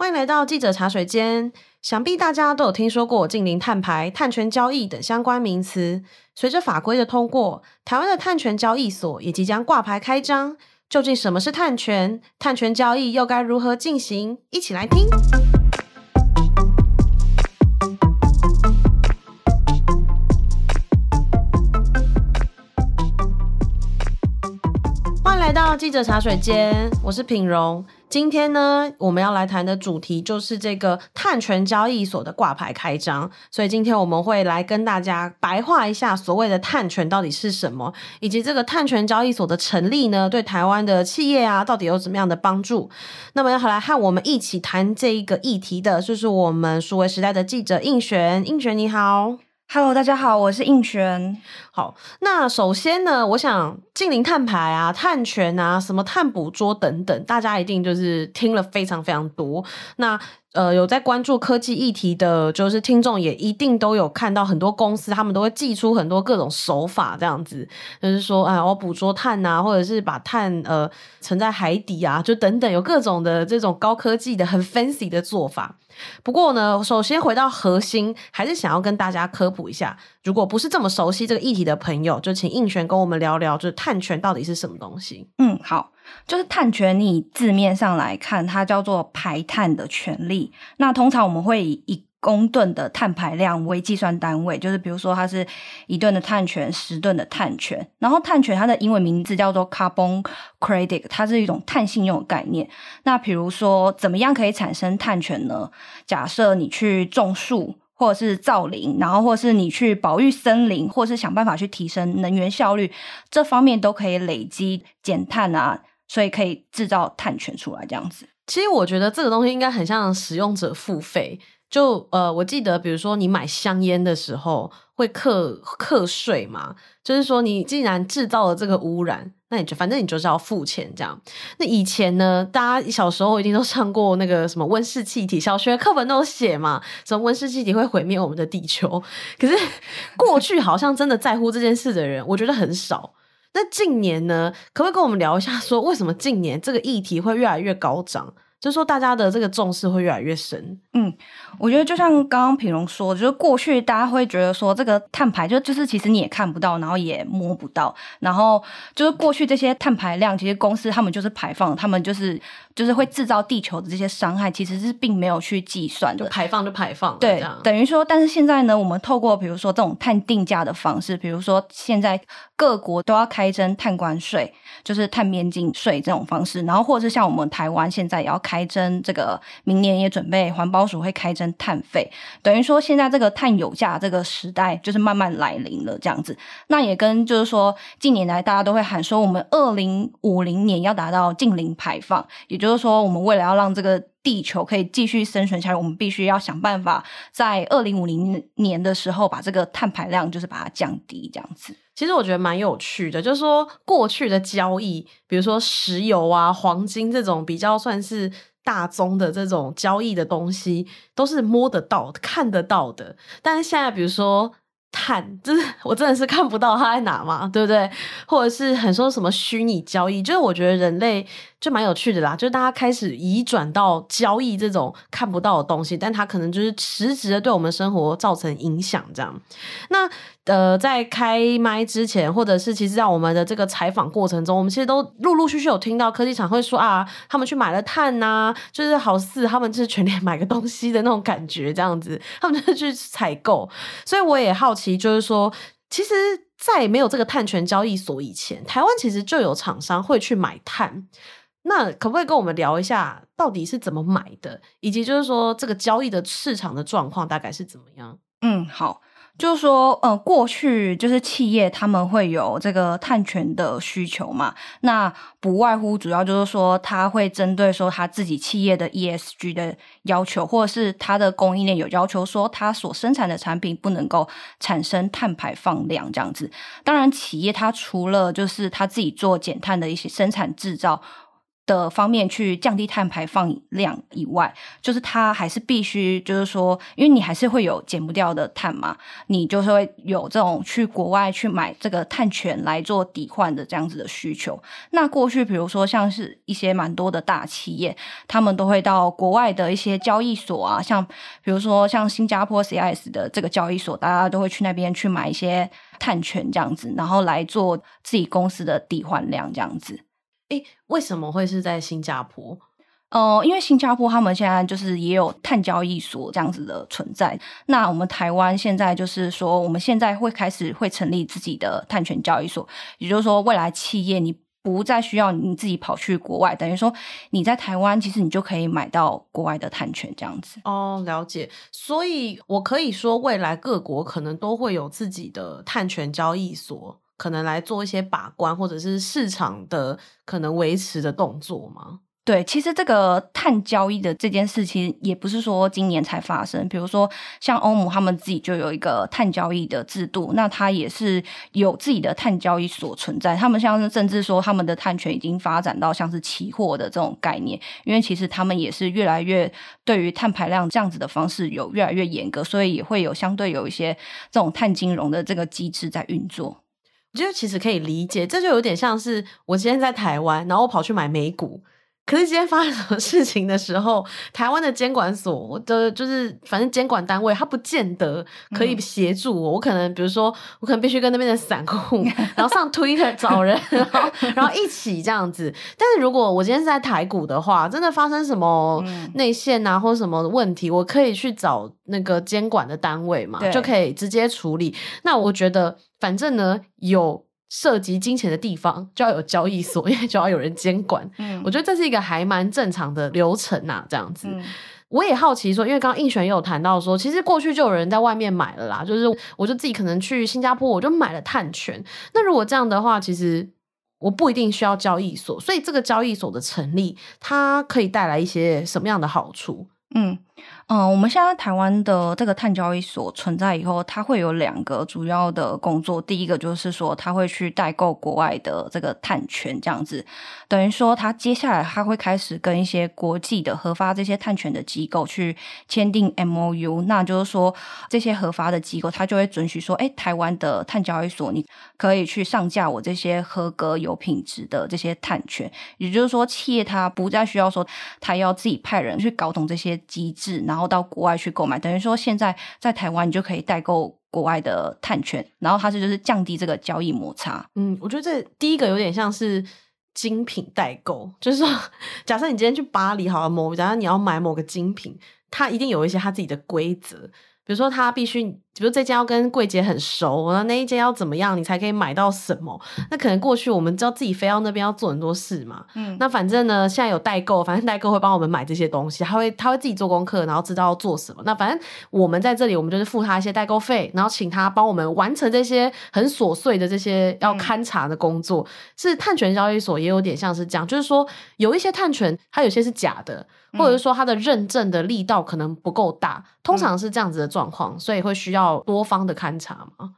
欢迎来到记者茶水间。想必大家都有听说过近零碳排、碳权交易等相关名词。随着法规的通过，台湾的碳权交易所也即将挂牌开张。究竟什么是碳权？碳权交易又该如何进行？一起来听。欢迎来到记者茶水间，我是品荣。今天呢，我们要来谈的主题就是这个碳权交易所的挂牌开张，所以今天我们会来跟大家白话一下所谓的碳权到底是什么，以及这个碳权交易所的成立呢，对台湾的企业啊，到底有怎么样的帮助？那么要来和我们一起谈这一个议题的，就是我们数位时代的记者应璇，应璇你好。Hello，大家好，我是应泉。好，那首先呢，我想净零碳排啊、碳权啊、什么碳捕捉等等，大家一定就是听了非常非常多。那呃，有在关注科技议题的，就是听众也一定都有看到很多公司，他们都会祭出很多各种手法，这样子，就是说，哎，我捕捉碳啊，或者是把碳呃沉在海底啊，就等等，有各种的这种高科技的很 fancy 的做法。不过呢，首先回到核心，还是想要跟大家科普一下，如果不是这么熟悉这个议题的朋友，就请应璇跟我们聊聊，就是碳权到底是什么东西？嗯，好。就是碳权，你字面上来看，它叫做排碳的权利。那通常我们会以一公吨的碳排量为计算单位，就是比如说它是一吨的碳权，十吨的碳权。然后碳权它的英文名字叫做 carbon credit，它是一种碳信用的概念。那比如说怎么样可以产生碳权呢？假设你去种树，或者是造林，然后或者是你去保育森林，或者是想办法去提升能源效率，这方面都可以累积减碳啊。所以可以制造碳权出来，这样子。其实我觉得这个东西应该很像使用者付费。就呃，我记得比如说你买香烟的时候会课课税嘛，就是说你既然制造了这个污染，那你就反正你就是要付钱这样。那以前呢，大家小时候一定都上过那个什么温室气体，小学课本都有写嘛，什么温室气体会毁灭我们的地球。可是过去好像真的在乎这件事的人，我觉得很少。那近年呢，可不可以跟我们聊一下，说为什么近年这个议题会越来越高涨？就是说大家的这个重视会越来越深。嗯，我觉得就像刚刚品荣说的，就是过去大家会觉得说这个碳排就就是其实你也看不到，然后也摸不到，然后就是过去这些碳排量，其实公司他们就是排放，他们就是。就是会制造地球的这些伤害，其实是并没有去计算的，就排放就排放。对，等于说，但是现在呢，我们透过比如说这种碳定价的方式，比如说现在各国都要开征碳关税，就是碳边境税这种方式，然后或者是像我们台湾现在也要开征这个，明年也准备环保署会开征碳费，等于说现在这个碳有价这个时代就是慢慢来临了这样子。那也跟就是说近年来大家都会喊说，我们二零五零年要达到近零排放，也。就是说，我们为了要让这个地球可以继续生存下来，我们必须要想办法在二零五零年的时候把这个碳排量就是把它降低，这样子。其实我觉得蛮有趣的，就是说过去的交易，比如说石油啊、黄金这种比较算是大宗的这种交易的东西，都是摸得到、看得到的。但是现在，比如说。碳 就是我真的是看不到它在哪嘛，对不对？或者是很说什么虚拟交易，就是我觉得人类就蛮有趣的啦，就是大家开始移转到交易这种看不到的东西，但它可能就是实质的对我们生活造成影响这样。那呃，在开麦之前，或者是其实在我们的这个采访过程中，我们其实都陆陆续续有听到科技厂会说啊，他们去买了碳呐、就是好似他们就是全年买个东西的那种感觉这样子，他们就去采购。所以我也好奇，就是说，其实，在没有这个碳权交易所以前，台湾其实就有厂商会去买碳。那可不可以跟我们聊一下，到底是怎么买的，以及就是说这个交易的市场的状况大概是怎么样？嗯，好。就是说，呃，过去就是企业他们会有这个碳权的需求嘛，那不外乎主要就是说，他会针对说他自己企业的 ESG 的要求，或者是他的供应链有要求，说他所生产的产品不能够产生碳排放量这样子。当然，企业它除了就是他自己做减碳的一些生产制造。的方面去降低碳排放量以外，就是它还是必须，就是说，因为你还是会有减不掉的碳嘛，你就是会有这种去国外去买这个碳权来做抵换的这样子的需求。那过去，比如说像是一些蛮多的大企业，他们都会到国外的一些交易所啊，像比如说像新加坡 CIS 的这个交易所，大家都会去那边去买一些碳权这样子，然后来做自己公司的抵换量这样子。诶，为什么会是在新加坡？呃，因为新加坡他们现在就是也有碳交易所这样子的存在。那我们台湾现在就是说，我们现在会开始会成立自己的碳权交易所，也就是说，未来企业你不再需要你自己跑去国外，等于说你在台湾其实你就可以买到国外的碳权这样子。哦，了解。所以我可以说，未来各国可能都会有自己的碳权交易所。可能来做一些把关，或者是市场的可能维持的动作吗？对，其实这个碳交易的这件事情也不是说今年才发生。比如说，像欧盟他们自己就有一个碳交易的制度，那它也是有自己的碳交易所存在。他们像是甚至说，他们的碳权已经发展到像是期货的这种概念，因为其实他们也是越来越对于碳排量这样子的方式有越来越严格，所以也会有相对有一些这种碳金融的这个机制在运作。我觉得其实可以理解，这就有点像是我今天在台湾，然后我跑去买美股。可是今天发生什么事情的时候，台湾的监管所的，就是反正监管单位，他不见得可以协助我。嗯、我可能比如说，我可能必须跟那边的散户，然后上 Twitter 找人，然后然后一起这样子。但是如果我今天是在台股的话，真的发生什么内线啊或者什么问题，我可以去找那个监管的单位嘛，就可以直接处理。那我觉得，反正呢有。涉及金钱的地方就要有交易所，因为就要有人监管。嗯，我觉得这是一个还蛮正常的流程呐，这样子。嗯，我也好奇说，因为刚刚应璇也有谈到说，其实过去就有人在外面买了啦，就是我就自己可能去新加坡，我就买了碳权。那如果这样的话，其实我不一定需要交易所，所以这个交易所的成立，它可以带来一些什么样的好处？嗯。嗯，我们现在台湾的这个碳交易所存在以后，它会有两个主要的工作。第一个就是说，它会去代购国外的这个碳权，这样子，等于说，它接下来它会开始跟一些国际的核发这些碳权的机构去签订 MOU。那就是说，这些核发的机构，它就会准许说，哎，台湾的碳交易所，你可以去上架我这些合格有品质的这些碳权。也就是说，企业它不再需要说，它要自己派人去搞懂这些机制，然后。到国外去购买，等于说现在在台湾你就可以代购国外的碳权，然后它是就是降低这个交易摩擦。嗯，我觉得这第一个有点像是精品代购，就是说，假设你今天去巴黎好了，某假设你要买某个精品，它一定有一些它自己的规则。比如说，它必须，比如这家要跟柜姐很熟，然后那一间要怎么样，你才可以买到什么？那可能过去我们知道自己飞到那边要做很多事嘛。嗯，那反正呢，现在有代购，反正代购会帮我们买这些东西，他会他会自己做功课，然后知道要做什么。那反正我们在这里，我们就是付他一些代购费，然后请他帮我们完成这些很琐碎的这些要勘察的工作。嗯、是碳权交易所也有点像是这样，就是说有一些碳权，它有些是假的。或者是说它的认证的力道可能不够大，通常是这样子的状况，所以会需要多方的勘察吗。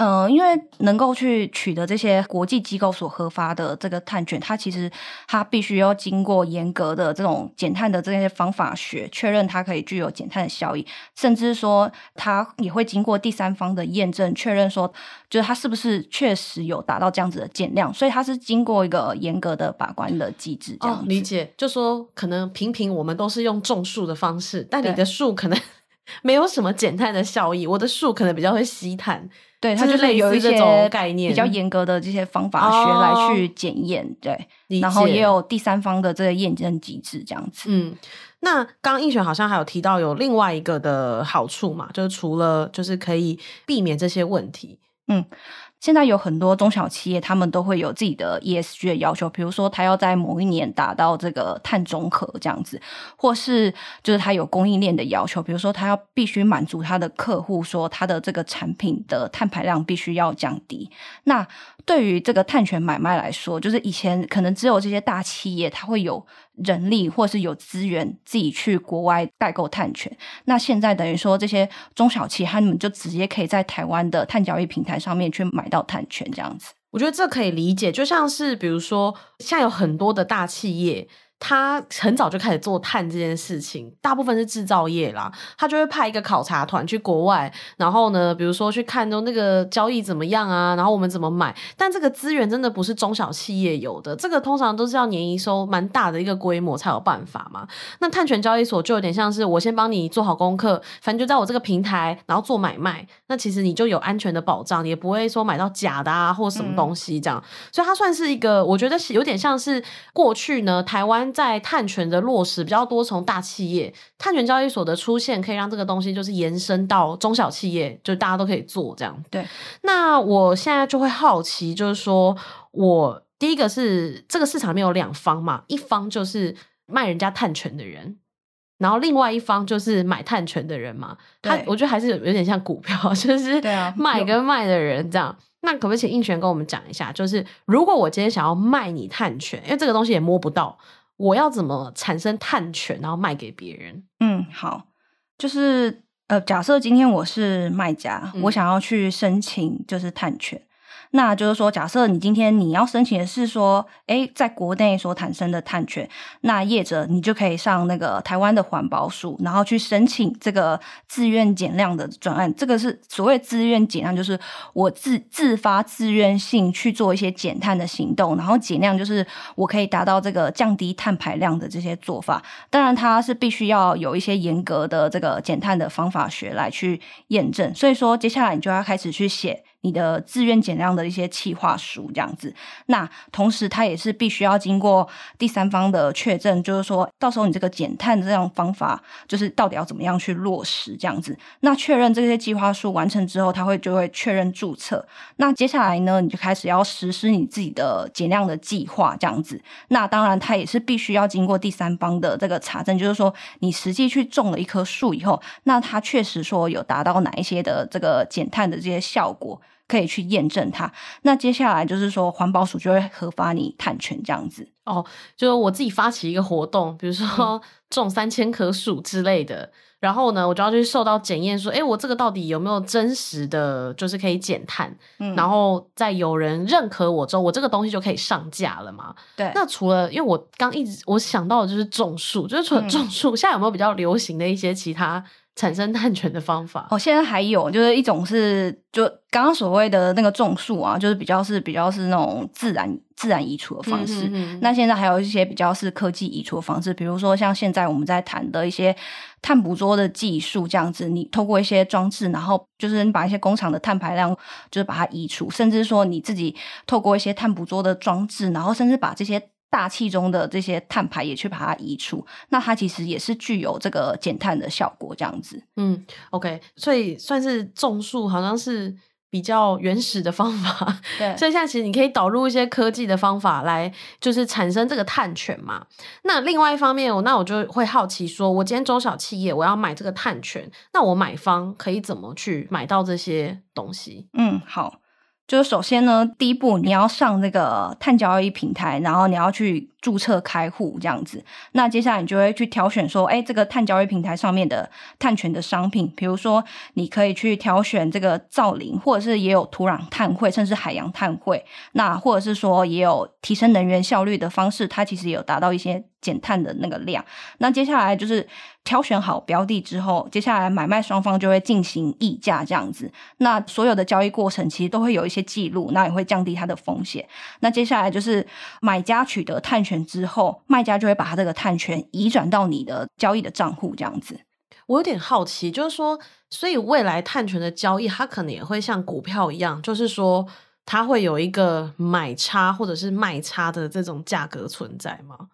嗯、呃，因为能够去取得这些国际机构所核发的这个碳权，它其实它必须要经过严格的这种减碳的这些方法学确认，它可以具有减碳的效益，甚至说它也会经过第三方的验证，确认说就是它是不是确实有达到这样子的减量，所以它是经过一个严格的把关的机制。这样、哦、理解，就说可能平平我们都是用种树的方式，但你的树可能没有什么减碳的效益，我的树可能比较会吸碳。对，它就是有一些概念，比较严格的这些方法学来去检验，哦、对，然后也有第三方的这个验证机制这样子。嗯，那刚刚映璇好像还有提到有另外一个的好处嘛，就是除了就是可以避免这些问题，嗯。现在有很多中小企业，他们都会有自己的 ESG 的要求，比如说他要在某一年达到这个碳中和这样子，或是就是他有供应链的要求，比如说他要必须满足他的客户说他的这个产品的碳排量必须要降低。那对于这个碳权买卖来说，就是以前可能只有这些大企业，他会有人力或是有资源自己去国外代购碳权。那现在等于说这些中小企，他们就直接可以在台湾的碳交易平台上面去买到碳权，这样子。我觉得这可以理解，就像是比如说，现在有很多的大企业。他很早就开始做碳这件事情，大部分是制造业啦，他就会派一个考察团去国外，然后呢，比如说去看中那个交易怎么样啊，然后我们怎么买。但这个资源真的不是中小企业有的，这个通常都是要年营收蛮大的一个规模才有办法嘛。那碳权交易所就有点像是我先帮你做好功课，反正就在我这个平台，然后做买卖，那其实你就有安全的保障，也不会说买到假的啊或什么东西这样。嗯、所以它算是一个，我觉得有点像是过去呢，台湾。在碳权的落实比较多，从大企业碳权交易所的出现，可以让这个东西就是延伸到中小企业，就大家都可以做这样。对，那我现在就会好奇，就是说我第一个是这个市场里面有两方嘛，一方就是卖人家碳权的人，然后另外一方就是买碳权的人嘛。他我觉得还是有有点像股票，就是买跟卖的人这样。那可不可以请应璇跟我们讲一下，就是如果我今天想要卖你碳权，因为这个东西也摸不到。我要怎么产生碳权，然后卖给别人？嗯，好，就是呃，假设今天我是卖家，嗯、我想要去申请就是碳权。那就是说，假设你今天你要申请的是说，诶，在国内所产生的碳权，那业者你就可以上那个台湾的环保署，然后去申请这个自愿减量的专案。这个是所谓自愿减量，就是我自自发自愿性去做一些减碳的行动，然后减量就是我可以达到这个降低碳排量的这些做法。当然，它是必须要有一些严格的这个减碳的方法学来去验证。所以说，接下来你就要开始去写。你的自愿减量的一些企划书这样子，那同时它也是必须要经过第三方的确证，就是说到时候你这个减碳这样方法，就是到底要怎么样去落实这样子。那确认这些计划书完成之后，它会就会确认注册。那接下来呢，你就开始要实施你自己的减量的计划这样子。那当然，它也是必须要经过第三方的这个查证，就是说你实际去种了一棵树以后，那它确实说有达到哪一些的这个减碳的这些效果。可以去验证它。那接下来就是说，环保署就会核发你碳权这样子哦。就是我自己发起一个活动，比如说种三千棵树之类的，嗯、然后呢，我就要去受到检验，说，哎，我这个到底有没有真实的，就是可以减碳？嗯，然后再有人认可我之后，我这个东西就可以上架了嘛？对。那除了，因为我刚一直我想到的就是种树，就是除了种树，嗯、现在有没有比较流行的一些其他？产生碳权的方法哦，现在还有就是一种是就刚刚所谓的那个种树啊，就是比较是比较是那种自然自然移除的方式。嗯、哼哼，那现在还有一些比较是科技移除的方式，比如说像现在我们在谈的一些碳捕捉的技术，这样子，你透过一些装置，然后就是你把一些工厂的碳排量就是把它移除，甚至说你自己透过一些碳捕捉的装置，然后甚至把这些。大气中的这些碳排也去把它移除，那它其实也是具有这个减碳的效果，这样子。嗯，OK，所以算是种树好像是比较原始的方法。对，所以现在其实你可以导入一些科技的方法来，就是产生这个碳权嘛。那另外一方面，我那我就会好奇说，我今天中小企业我要买这个碳权，那我买方可以怎么去买到这些东西？嗯，好。就是首先呢，第一步你要上那个碳交易平台，然后你要去注册开户这样子。那接下来你就会去挑选说，哎，这个碳交易平台上面的碳权的商品，比如说你可以去挑选这个造林，或者是也有土壤碳汇，甚至海洋碳汇。那或者是说也有提升能源效率的方式，它其实也有达到一些。减碳的那个量，那接下来就是挑选好标的之后，接下来买卖双方就会进行议价这样子。那所有的交易过程其实都会有一些记录，那也会降低它的风险。那接下来就是买家取得碳权之后，卖家就会把他这个碳权移转到你的交易的账户这样子。我有点好奇，就是说，所以未来碳权的交易，它可能也会像股票一样，就是说，它会有一个买差或者是卖差的这种价格存在吗？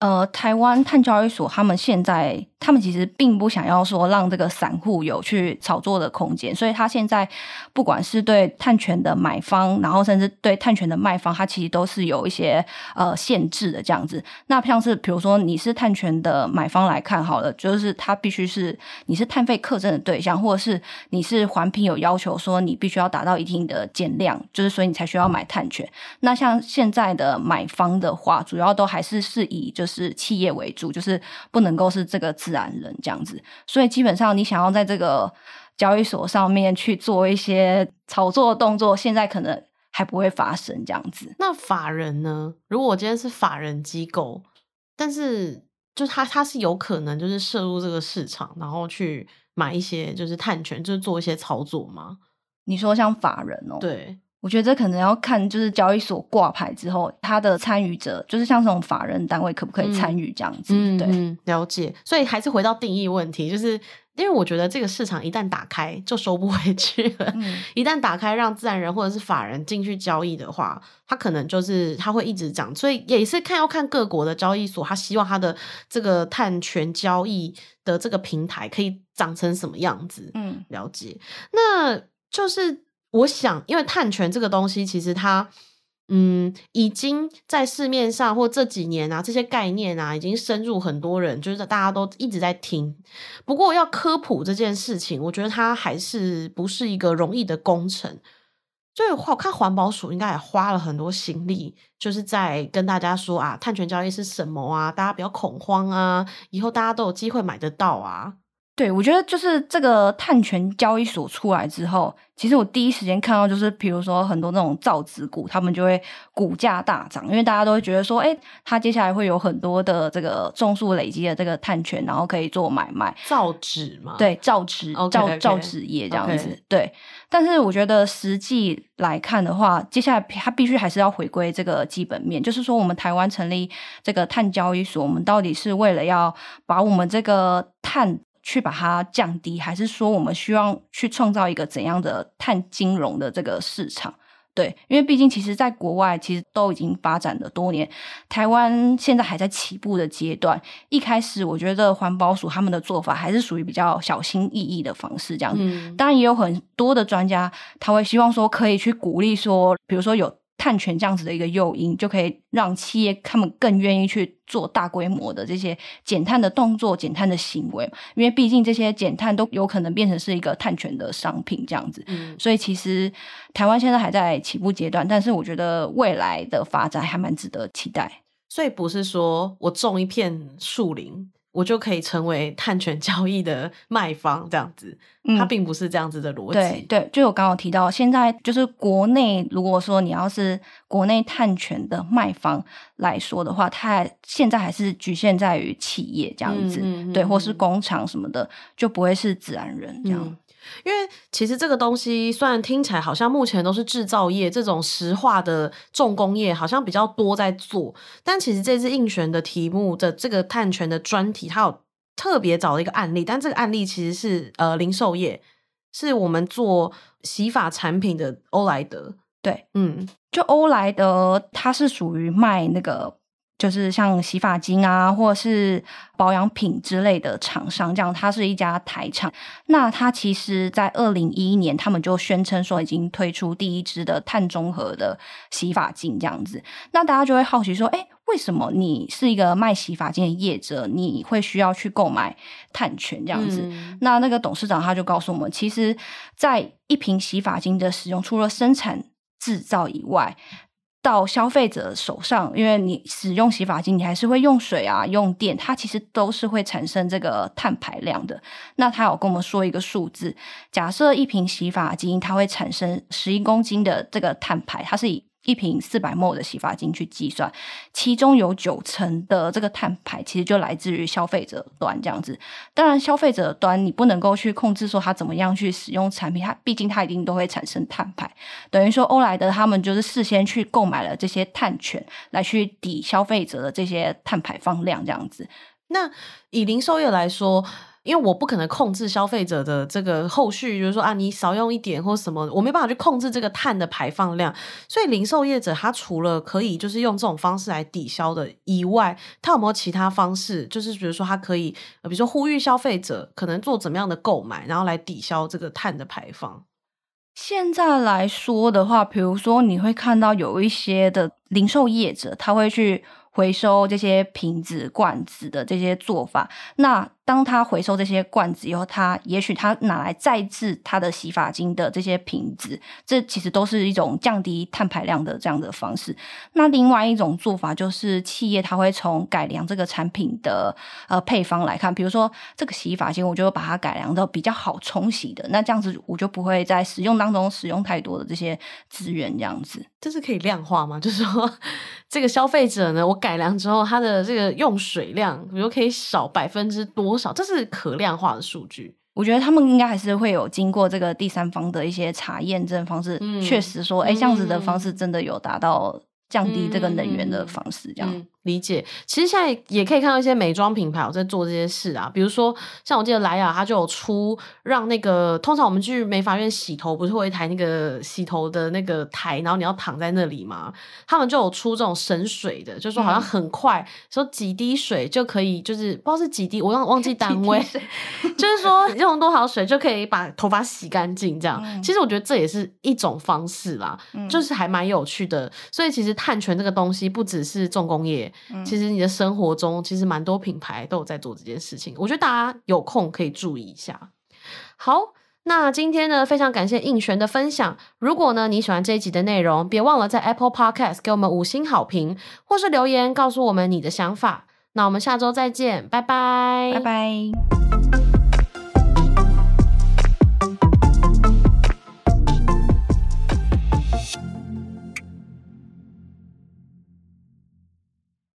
呃，台湾碳交易所他们现在，他们其实并不想要说让这个散户有去炒作的空间，所以他现在不管是对碳权的买方，然后甚至对碳权的卖方，他其实都是有一些呃限制的这样子。那像是比如说你是碳权的买方来看好了，就是他必须是你是碳费课征的对象，或者是你是环评有要求说你必须要达到一定的减量，就是所以你才需要买碳权。那像现在的买方的话，主要都还是是以就是。是企业为主，就是不能够是这个自然人这样子，所以基本上你想要在这个交易所上面去做一些炒作的动作，现在可能还不会发生这样子。那法人呢？如果我今天是法人机构，但是就他他是有可能就是涉入这个市场，然后去买一些就是碳权，就是做一些操作吗？你说像法人哦？对。我觉得这可能要看，就是交易所挂牌之后，它的参与者，就是像这种法人单位，可不可以参与这样子？嗯、对、嗯，了解。所以还是回到定义问题，就是因为我觉得这个市场一旦打开，就收不回去了。嗯、一旦打开，让自然人或者是法人进去交易的话，他可能就是他会一直涨。所以也是看要看各国的交易所，他希望他的这个碳权交易的这个平台可以长成什么样子。嗯，了解。那就是。我想，因为碳权这个东西，其实它，嗯，已经在市面上或这几年啊，这些概念啊，已经深入很多人，就是大家都一直在听。不过，要科普这件事情，我觉得它还是不是一个容易的工程。就，我看环保署应该也花了很多心力，就是在跟大家说啊，碳权交易是什么啊，大家不要恐慌啊，以后大家都有机会买得到啊。对，我觉得就是这个碳权交易所出来之后，其实我第一时间看到就是，比如说很多那种造纸股，他们就会股价大涨，因为大家都会觉得说，哎，它接下来会有很多的这个种数累积的这个碳权，然后可以做买卖。造纸嘛，对，造纸造造纸业这样子。对，但是我觉得实际来看的话，接下来它必须还是要回归这个基本面，就是说我们台湾成立这个碳交易所，我们到底是为了要把我们这个碳。去把它降低，还是说我们希望去创造一个怎样的碳金融的这个市场？对，因为毕竟其实在国外其实都已经发展了多年，台湾现在还在起步的阶段。一开始我觉得环保署他们的做法还是属于比较小心翼翼的方式，这样子。嗯。当然也有很多的专家他会希望说可以去鼓励说，比如说有。碳权这样子的一个诱因，就可以让企业他们更愿意去做大规模的这些减碳的动作、减碳的行为，因为毕竟这些减碳都有可能变成是一个碳权的商品这样子。嗯，所以其实台湾现在还在起步阶段，但是我觉得未来的发展还蛮值得期待。所以不是说我种一片树林。我就可以成为碳权交易的 卖方，这样子，它并不是这样子的逻辑。对对，就我刚刚提到，现在就是国内，如果说你要是国内碳权的卖方来说的话，它现在还是局限在于企业这样子，嗯嗯嗯、对，或是工厂什么的，就不会是自然人这样。嗯因为其实这个东西虽然听起来好像目前都是制造业这种石化的重工业好像比较多在做，但其实这次应选的题目的这个碳权的专题，它有特别找了一个案例，但这个案例其实是呃零售业，是我们做洗发产品的欧莱德。对，嗯，就欧莱德它是属于卖那个。就是像洗发精啊，或者是保养品之类的厂商，这样，它是一家台厂。那它其实，在二零一一年，他们就宣称说已经推出第一支的碳中和的洗发精，这样子。那大家就会好奇说，哎，为什么你是一个卖洗发精的业者，你会需要去购买碳权这样子？嗯。那那个董事长他就告诉我们，其实，在一瓶洗发精的使用，除了生产制造以外，到消费者手上，因为你使用洗发精，你还是会用水啊、用电，它其实都是会产生这个碳排量的。那他有跟我们说一个数字，假设一瓶洗发精它会产生十一公斤的这个碳排，它是以。一瓶四百 ml 的洗发精去计算，其中有九成的这个碳排其实就来自于消费者端这样子。当然，消费者端你不能够去控制说他怎么样去使用产品，它毕竟它一定都会产生碳排。等于说，欧莱德他们就是事先去购买了这些碳权，来去抵消费者的这些碳排放量这样子。那以零售业来说。因为我不可能控制消费者的这个后续，就是说啊，你少用一点或什么，我没办法去控制这个碳的排放量。所以零售业者他除了可以就是用这种方式来抵消的以外，他有没有其他方式？就是比如说他可以，比如说呼吁消费者可能做怎么样的购买，然后来抵消这个碳的排放。现在来说的话，比如说你会看到有一些的零售业者，他会去回收这些瓶子、罐子的这些做法，那。当他回收这些罐子以后，他也许他拿来再制他的洗发精的这些瓶子，这其实都是一种降低碳排量的这样的方式。那另外一种做法就是企业它会从改良这个产品的呃配方来看，比如说这个洗发精，我就把它改良到比较好冲洗的，那这样子我就不会在使用当中使用太多的这些资源，这样子。这是可以量化吗？就是说，这个消费者呢，我改良之后，它的这个用水量，比如可以少百分之多少？这是可量化的数据。我觉得他们应该还是会有经过这个第三方的一些查验证方式，嗯、确实说，哎，这样子的方式真的有达到降低这个能源的方式，这样。嗯嗯理解，其实现在也可以看到一些美妆品牌有在做这些事啊，比如说像我记得莱雅，它就有出让那个通常我们去美发院洗头，不是会有一台那个洗头的那个台，然后你要躺在那里嘛，他们就有出这种省水的，就是说好像很快，嗯、说几滴水就可以，就是不知道是几滴，我忘忘记单位，就是说用多少水就可以把头发洗干净这样。嗯、其实我觉得这也是一种方式啦，嗯、就是还蛮有趣的。所以其实碳权这个东西不只是重工业。其实你的生活中，其实蛮多品牌都有在做这件事情。我觉得大家有空可以注意一下。好，那今天呢，非常感谢应璇的分享。如果呢你喜欢这一集的内容，别忘了在 Apple Podcast 给我们五星好评，或是留言告诉我们你的想法。那我们下周再见，拜拜，拜拜。